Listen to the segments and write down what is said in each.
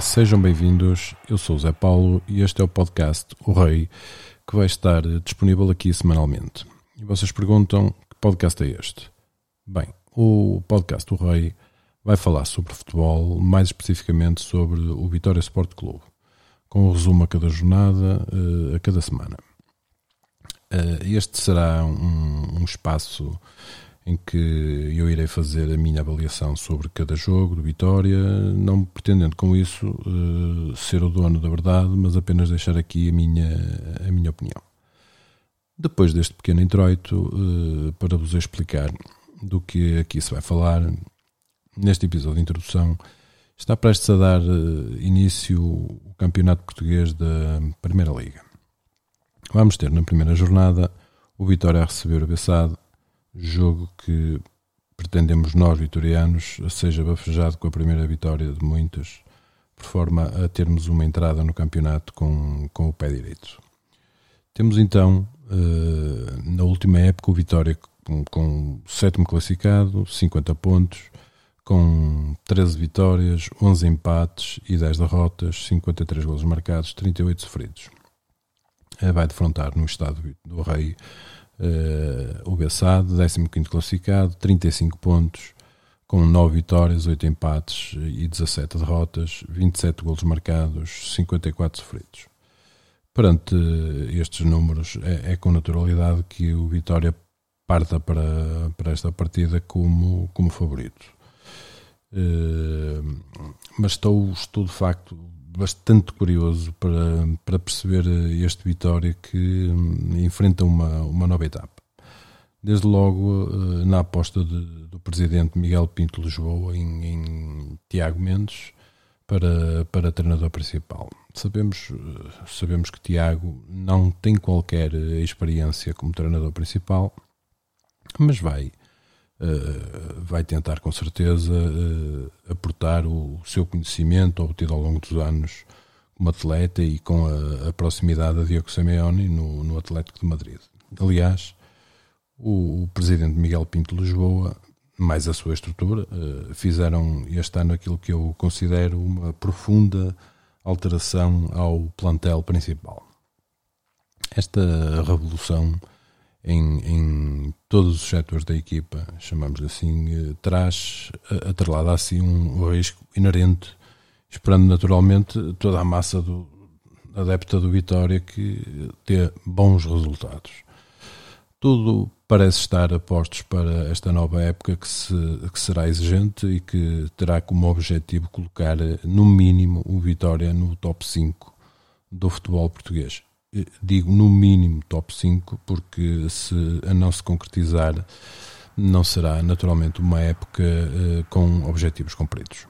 Sejam bem-vindos, eu sou o Zé Paulo e este é o podcast O Rei, que vai estar disponível aqui semanalmente. E vocês perguntam que podcast é este? Bem, o podcast O Rei vai falar sobre futebol, mais especificamente sobre o Vitória Sport Clube, com um resumo a cada jornada, eh, a cada semana. Eh, este será um espaço em que eu irei fazer a minha avaliação sobre cada jogo do Vitória, não pretendendo com isso uh, ser o dono da verdade, mas apenas deixar aqui a minha, a minha opinião. Depois deste pequeno introito, uh, para vos explicar do que aqui se vai falar, neste episódio de introdução, está prestes a dar uh, início o Campeonato Português da Primeira Liga. Vamos ter na primeira jornada o Vitória a receber o Bessado jogo que pretendemos nós vitorianos seja bafejado com a primeira vitória de muitas, por forma a termos uma entrada no campeonato com, com o pé direito. Temos então, eh, na última época, o Vitória com, com o sétimo classificado, 50 pontos, com 13 vitórias, 11 empates e 10 derrotas, 53 golos marcados, 38 sofridos. Eh, vai defrontar no estado do Rei Uh, o Bessado, 15 classificado, 35 pontos, com 9 vitórias, 8 empates e 17 derrotas, 27 golos marcados, 54 sofridos. Perante estes números, é, é, com naturalidade que o Vitória parta para, para esta partida como, como favorito. Uh, mas estou, estou de facto bastante curioso para, para perceber este Vitória que hum, enfrenta uma, uma nova etapa. Desde logo eh, na aposta de, do presidente Miguel Pinto Lisboa em, em Tiago Mendes para, para treinador principal. Sabemos, eh, sabemos que Tiago não tem qualquer experiência como treinador principal, mas vai Uh, vai tentar com certeza uh, aportar o, seu conhecimento obtido ao longo dos anos como atleta e com a, a proximidade a Diogo Simeone no, no Atlético de Madrid. Aliás, o, o, presidente Miguel Pinto Lisboa, mais a sua estrutura, uh, fizeram este ano aquilo que eu considero uma profunda alteração ao plantel principal. Esta revolução em, em todos os setores da equipa, chamamos assim, eh, traz atrelada assim um risco inerente, esperando naturalmente toda a massa do, adepta do Vitória que dê bons resultados. Tudo parece estar a postos para esta nova época que, se, que será exigente e que terá como objetivo colocar, no mínimo, o Vitória no top 5 do futebol português. Eh, digo no mínimo top 5, porque se a não se concretizar, não será naturalmente uma época uh, com objetivos cumpridos.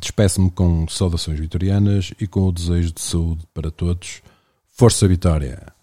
Despeço-me com saudações vitorianas e com o desejo de saúde para todos. Força Vitória!